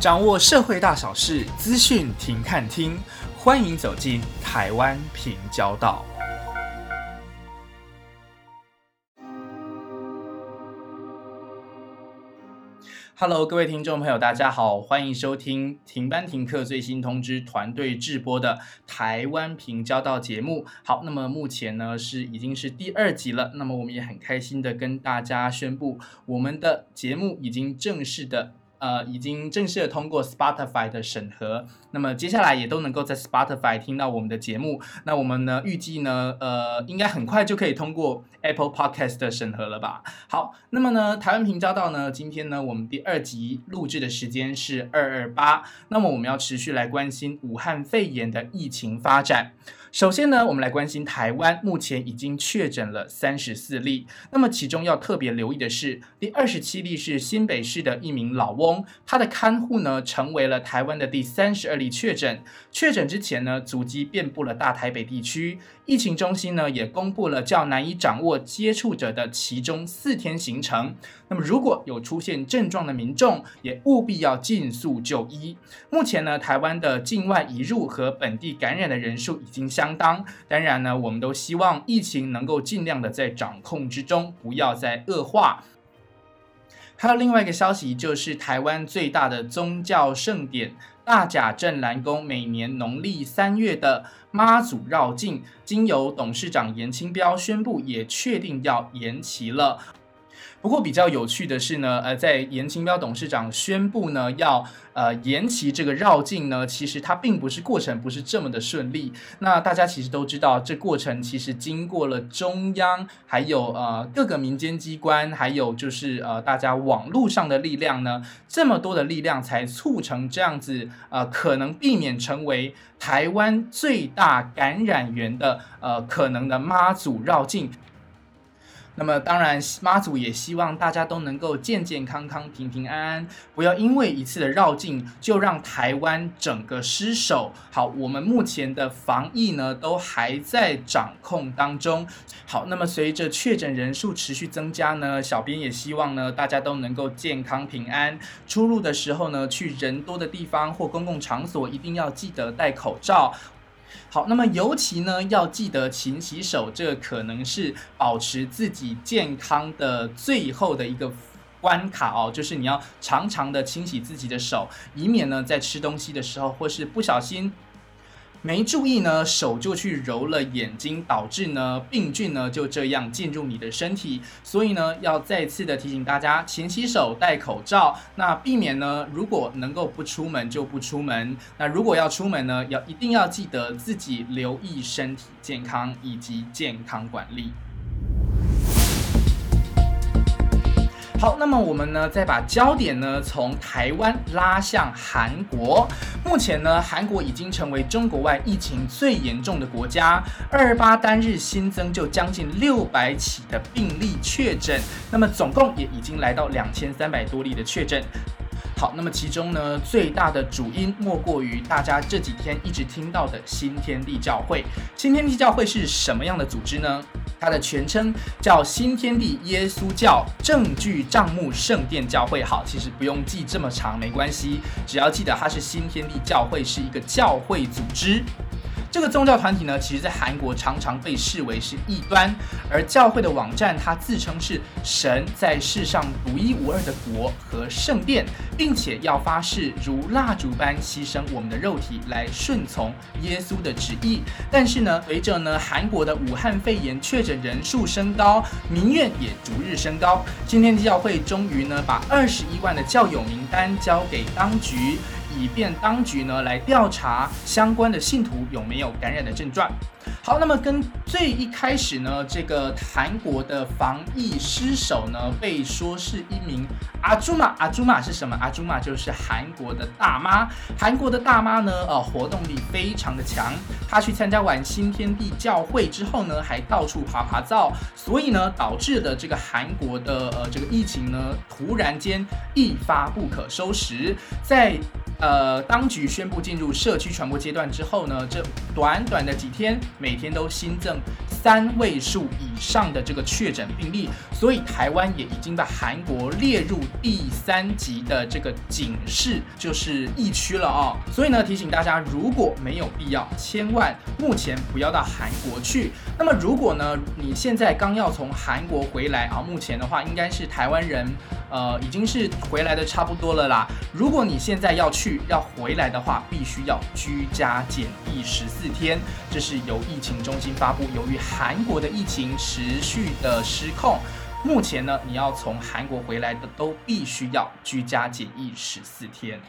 掌握社会大小事，资讯停看听，欢迎走进台湾平交道。Hello，各位听众朋友，大家好，欢迎收听停班停课最新通知团队制播的台湾平交道节目。好，那么目前呢是已经是第二集了，那么我们也很开心的跟大家宣布，我们的节目已经正式的。呃，已经正式的通过 Spotify 的审核，那么接下来也都能够在 Spotify 听到我们的节目。那我们呢，预计呢，呃，应该很快就可以通过 Apple Podcast 的审核了吧？好，那么呢，台湾平交道呢，今天呢，我们第二集录制的时间是二二八，那么我们要持续来关心武汉肺炎的疫情发展。首先呢，我们来关心台湾目前已经确诊了三十四例。那么其中要特别留意的是，第二十七例是新北市的一名老翁，他的看护呢成为了台湾的第三十二例确诊。确诊之前呢，足迹遍布了大台北地区。疫情中心呢也公布了较难以掌握接触者的其中四天行程。那么如果有出现症状的民众，也务必要尽速就医。目前呢，台湾的境外移入和本地感染的人数已经相当。当然呢，我们都希望疫情能够尽量的在掌控之中，不要再恶化。还有另外一个消息，就是台湾最大的宗教盛典大甲镇澜宫每年农历三月的妈祖绕境，经由董事长严清标宣布，也确定要延期了。不过比较有趣的是呢，呃，在严清标董事长宣布呢要呃延期这个绕境呢，其实它并不是过程不是这么的顺利。那大家其实都知道，这过程其实经过了中央，还有呃各个民间机关，还有就是呃大家网络上的力量呢，这么多的力量才促成这样子呃可能避免成为台湾最大感染源的呃可能的妈祖绕境。那么当然，妈祖也希望大家都能够健健康康、平平安安，不要因为一次的绕境就让台湾整个失守。好，我们目前的防疫呢都还在掌控当中。好，那么随着确诊人数持续增加呢，小编也希望呢大家都能够健康平安。出入的时候呢，去人多的地方或公共场所一定要记得戴口罩。好，那么尤其呢，要记得勤洗手，这可能是保持自己健康的最后的一个关卡哦，就是你要常常的清洗自己的手，以免呢在吃东西的时候或是不小心。没注意呢，手就去揉了眼睛，导致呢病菌呢就这样进入你的身体。所以呢，要再次的提醒大家，勤洗手，戴口罩。那避免呢，如果能够不出门就不出门。那如果要出门呢，要一定要记得自己留意身体健康以及健康管理。好，那么我们呢，再把焦点呢从台湾拉向韩国。目前呢，韩国已经成为中国外疫情最严重的国家，二八单日新增就将近六百起的病例确诊，那么总共也已经来到两千三百多例的确诊。好，那么其中呢，最大的主因莫过于大家这几天一直听到的新天地教会。新天地教会是什么样的组织呢？它的全称叫新天地耶稣教证据账目圣殿教会。好，其实不用记这么长，没关系，只要记得它是新天地教会，是一个教会组织。这个宗教团体呢，其实在韩国常常被视为是异端，而教会的网站它自称是神在世上独一无二的国和圣殿，并且要发誓如蜡烛般牺牲我们的肉体来顺从耶稣的旨意。但是呢，随着呢韩国的武汉肺炎确诊人数升高，民怨也逐日升高，今天教会终于呢把二十一万的教友名单交给当局。以便当局呢来调查相关的信徒有没有感染的症状。好，那么跟最一开始呢，这个韩国的防疫失手呢，被说是一名阿朱玛。阿朱玛是什么？阿朱玛就是韩国的大妈。韩国的大妈呢，呃，活动力非常的强。她去参加完新天地教会之后呢，还到处爬爬灶，所以呢，导致的这个韩国的呃这个疫情呢，突然间一发不可收拾，在。呃，当局宣布进入社区传播阶段之后呢，这短短的几天，每天都新增三位数以上的这个确诊病例，所以台湾也已经把韩国列入第三级的这个警示，就是疫区了啊。所以呢，提醒大家，如果没有必要，千万目前不要到韩国去。那么，如果呢，你现在刚要从韩国回来啊，目前的话，应该是台湾人。呃，已经是回来的差不多了啦。如果你现在要去要回来的话，必须要居家检疫十四天。这是由疫情中心发布，由于韩国的疫情持续的失控，目前呢，你要从韩国回来的都必须要居家检疫十四天。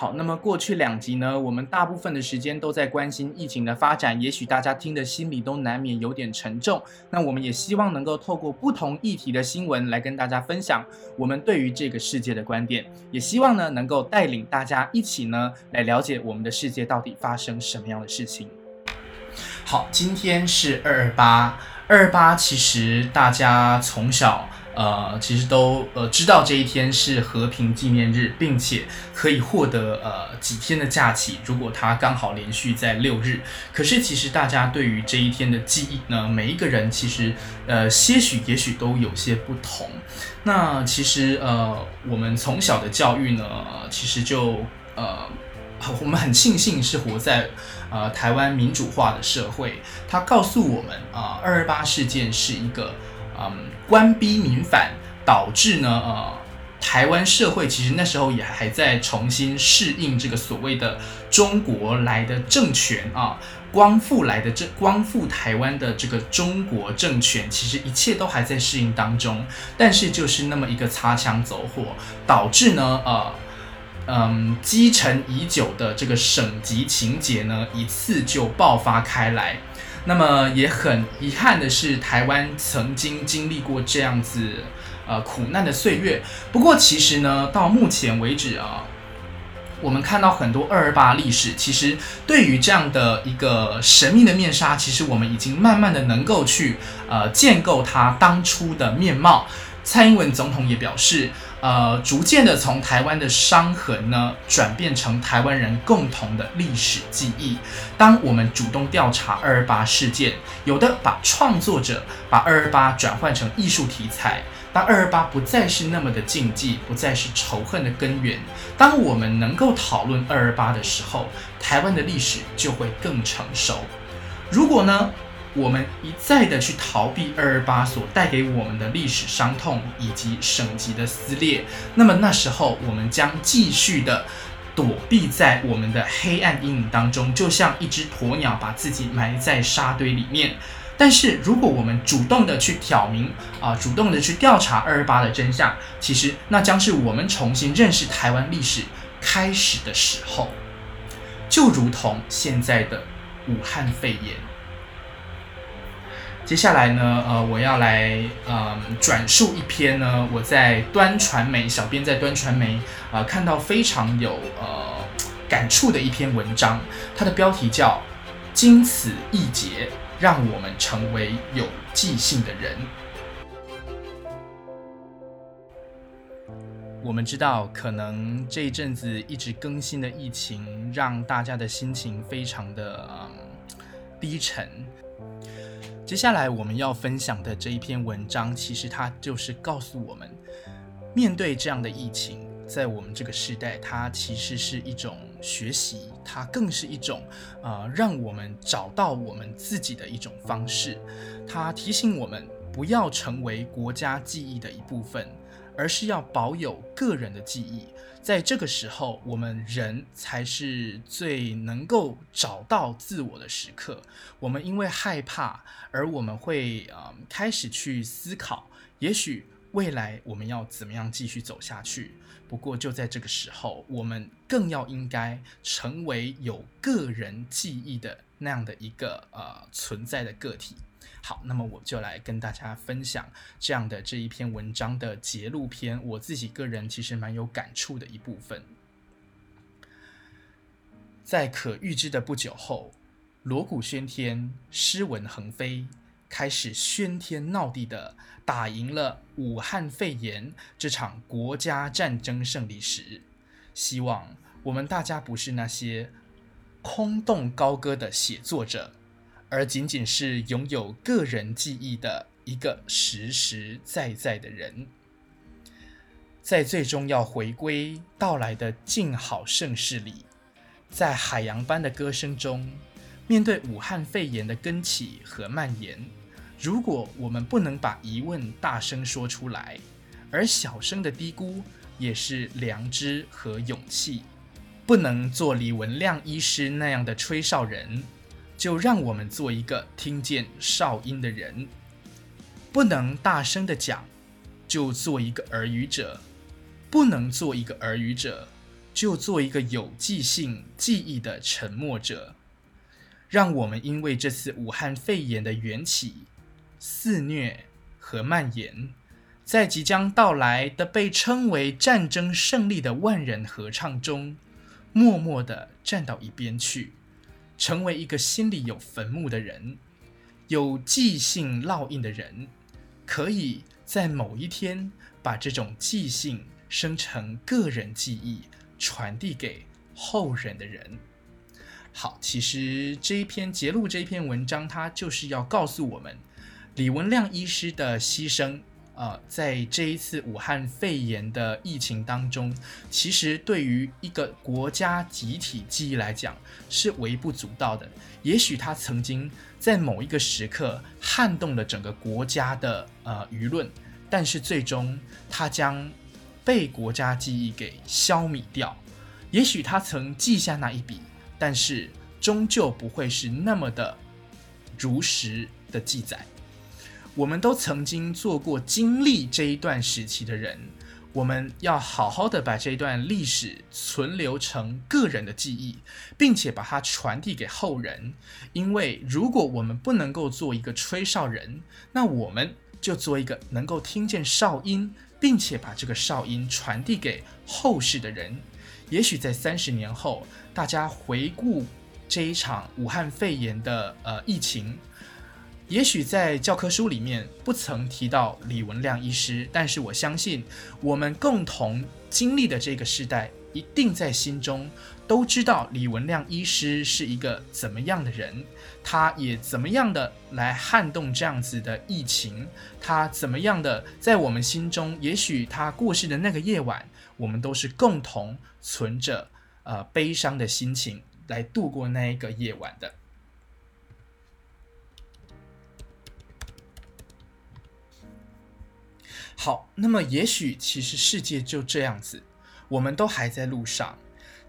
好，那么过去两集呢，我们大部分的时间都在关心疫情的发展，也许大家听的心里都难免有点沉重。那我们也希望能够透过不同议题的新闻来跟大家分享我们对于这个世界的观点，也希望呢能够带领大家一起呢来了解我们的世界到底发生什么样的事情。好，今天是二二八，二二八其实大家从小。呃，其实都呃知道这一天是和平纪念日，并且可以获得呃几天的假期。如果它刚好连续在六日，可是其实大家对于这一天的记忆呢，每一个人其实呃些许也许都有些不同。那其实呃我们从小的教育呢，其实就呃我们很庆幸是活在呃台湾民主化的社会，它告诉我们啊二二八事件是一个。嗯，官逼民反导致呢，呃，台湾社会其实那时候也还在重新适应这个所谓的中国来的政权啊，光复来的这光复台湾的这个中国政权，其实一切都还在适应当中。但是就是那么一个擦枪走火，导致呢，呃，嗯，积沉已久的这个省级情节呢，一次就爆发开来。那么也很遗憾的是，台湾曾经经历过这样子呃苦难的岁月。不过其实呢，到目前为止啊，我们看到很多二二八历史，其实对于这样的一个神秘的面纱，其实我们已经慢慢的能够去呃建构它当初的面貌。蔡英文总统也表示。呃，逐渐的从台湾的伤痕呢，转变成台湾人共同的历史记忆。当我们主动调查二二八事件，有的把创作者把二二八转换成艺术题材，当二二八不再是那么的禁忌，不再是仇恨的根源，当我们能够讨论二二八的时候，台湾的历史就会更成熟。如果呢？我们一再的去逃避二二八所带给我们的历史伤痛以及省级的撕裂，那么那时候我们将继续的躲避在我们的黑暗阴影当中，就像一只鸵鸟把自己埋在沙堆里面。但是如果我们主动的去挑明啊，主动的去调查二二八的真相，其实那将是我们重新认识台湾历史开始的时候，就如同现在的武汉肺炎。接下来呢，呃，我要来嗯转述一篇呢，我在端传媒小编在端传媒啊看到非常有呃感触的一篇文章，它的标题叫《经此一劫，让我们成为有记性的人》。我们知道，可能这一阵子一直更新的疫情，让大家的心情非常的低沉。接下来我们要分享的这一篇文章，其实它就是告诉我们，面对这样的疫情，在我们这个时代，它其实是一种学习，它更是一种呃，让我们找到我们自己的一种方式。它提醒我们，不要成为国家记忆的一部分，而是要保有个人的记忆。在这个时候，我们人才是最能够找到自我的时刻。我们因为害怕，而我们会呃开始去思考，也许未来我们要怎么样继续走下去。不过就在这个时候，我们更要应该成为有个人记忆的那样的一个呃存在的个体。好，那么我就来跟大家分享这样的这一篇文章的节录篇，我自己个人其实蛮有感触的一部分。在可预知的不久后，锣鼓喧天，诗文横飞，开始喧天闹地的打赢了武汉肺炎这场国家战争胜利时，希望我们大家不是那些空洞高歌的写作者，而仅仅是拥有个人记忆的一个实实在在的人。在最终要回归到来的静好盛世里，在海洋般的歌声中，面对武汉肺炎的根起和蔓延，如果我们不能把疑问大声说出来，而小声的低咕也是良知和勇气，不能做李文亮医师那样的吹哨人，就让我们做一个听见哨音的人；不能大声的讲，就做一个耳语者。不能做一个耳语者，就做一个有记性、记忆的沉默者。让我们因为这次武汉肺炎的缘起、肆虐和蔓延，在即将到来的被称为战争胜利的万人合唱中，默默地站到一边去，成为一个心里有坟墓的人，有记性烙印的人，可以在某一天把这种记性。生成个人记忆，传递给后人的人。好，其实这一篇揭露这一篇文章，它就是要告诉我们，李文亮医师的牺牲，呃，在这一次武汉肺炎的疫情当中，其实对于一个国家集体记忆来讲是微不足道的。也许他曾经在某一个时刻撼动了整个国家的呃舆论，但是最终他将。被国家记忆给消弭掉，也许他曾记下那一笔，但是终究不会是那么的如实的记载。我们都曾经做过经历这一段时期的人，我们要好好的把这一段历史存留成个人的记忆，并且把它传递给后人。因为如果我们不能够做一个吹哨人，那我们就做一个能够听见哨音。并且把这个哨音传递给后世的人，也许在三十年后，大家回顾这一场武汉肺炎的呃疫情，也许在教科书里面不曾提到李文亮医师，但是我相信我们共同经历的这个时代，一定在心中都知道李文亮医师是一个怎么样的人。他也怎么样的来撼动这样子的疫情？他怎么样的在我们心中？也许他过世的那个夜晚，我们都是共同存着呃悲伤的心情来度过那一个夜晚的。好，那么也许其实世界就这样子，我们都还在路上，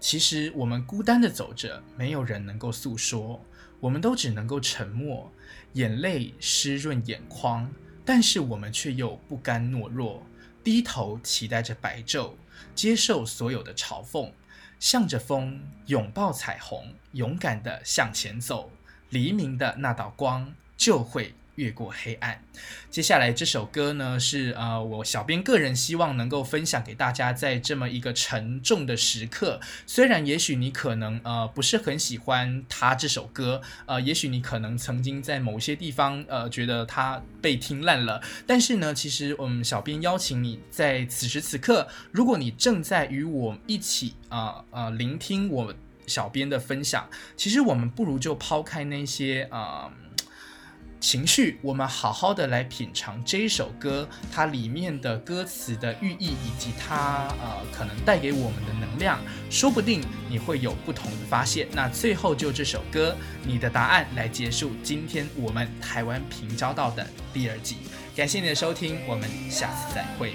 其实我们孤单的走着，没有人能够诉说。我们都只能够沉默，眼泪湿润眼眶，但是我们却又不甘懦弱，低头期待着白昼，接受所有的嘲讽，向着风拥抱彩虹，勇敢的向前走，黎明的那道光就会。越过黑暗。接下来这首歌呢，是呃我小编个人希望能够分享给大家，在这么一个沉重的时刻。虽然也许你可能呃不是很喜欢他这首歌，呃，也许你可能曾经在某些地方呃觉得他被听烂了，但是呢，其实我们小编邀请你在此时此刻，如果你正在与我一起啊啊聆听我小编的分享，其实我们不如就抛开那些啊。情绪，我们好好的来品尝这首歌，它里面的歌词的寓意，以及它呃可能带给我们的能量，说不定你会有不同的发现。那最后就这首歌，你的答案来结束今天我们台湾平交道的第二季。感谢你的收听，我们下次再会。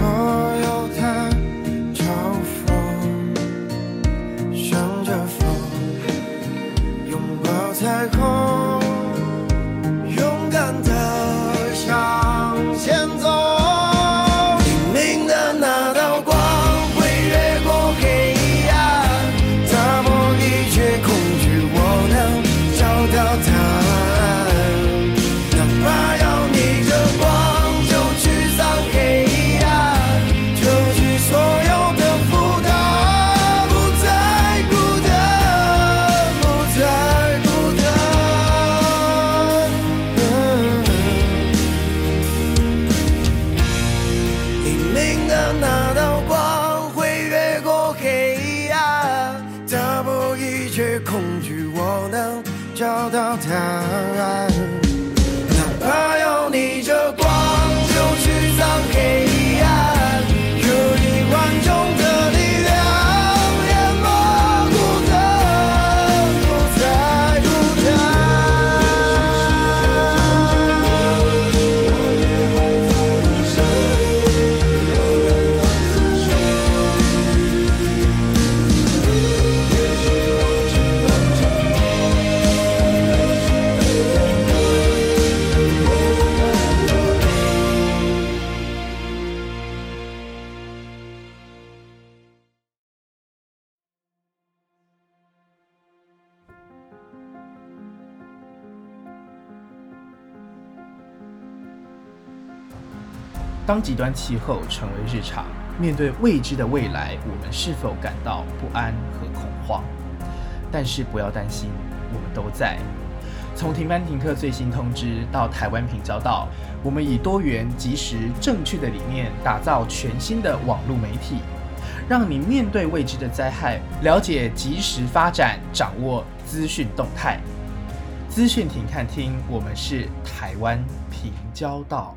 mejor. 当极端气候成为日常，面对未知的未来，我们是否感到不安和恐慌？但是不要担心，我们都在。从停班停课最新通知到台湾平交道，我们以多元、及时、正确的理念，打造全新的网络媒体，让你面对未知的灾害，了解及时发展，掌握资讯动态。资讯停看听，我们是台湾平交道。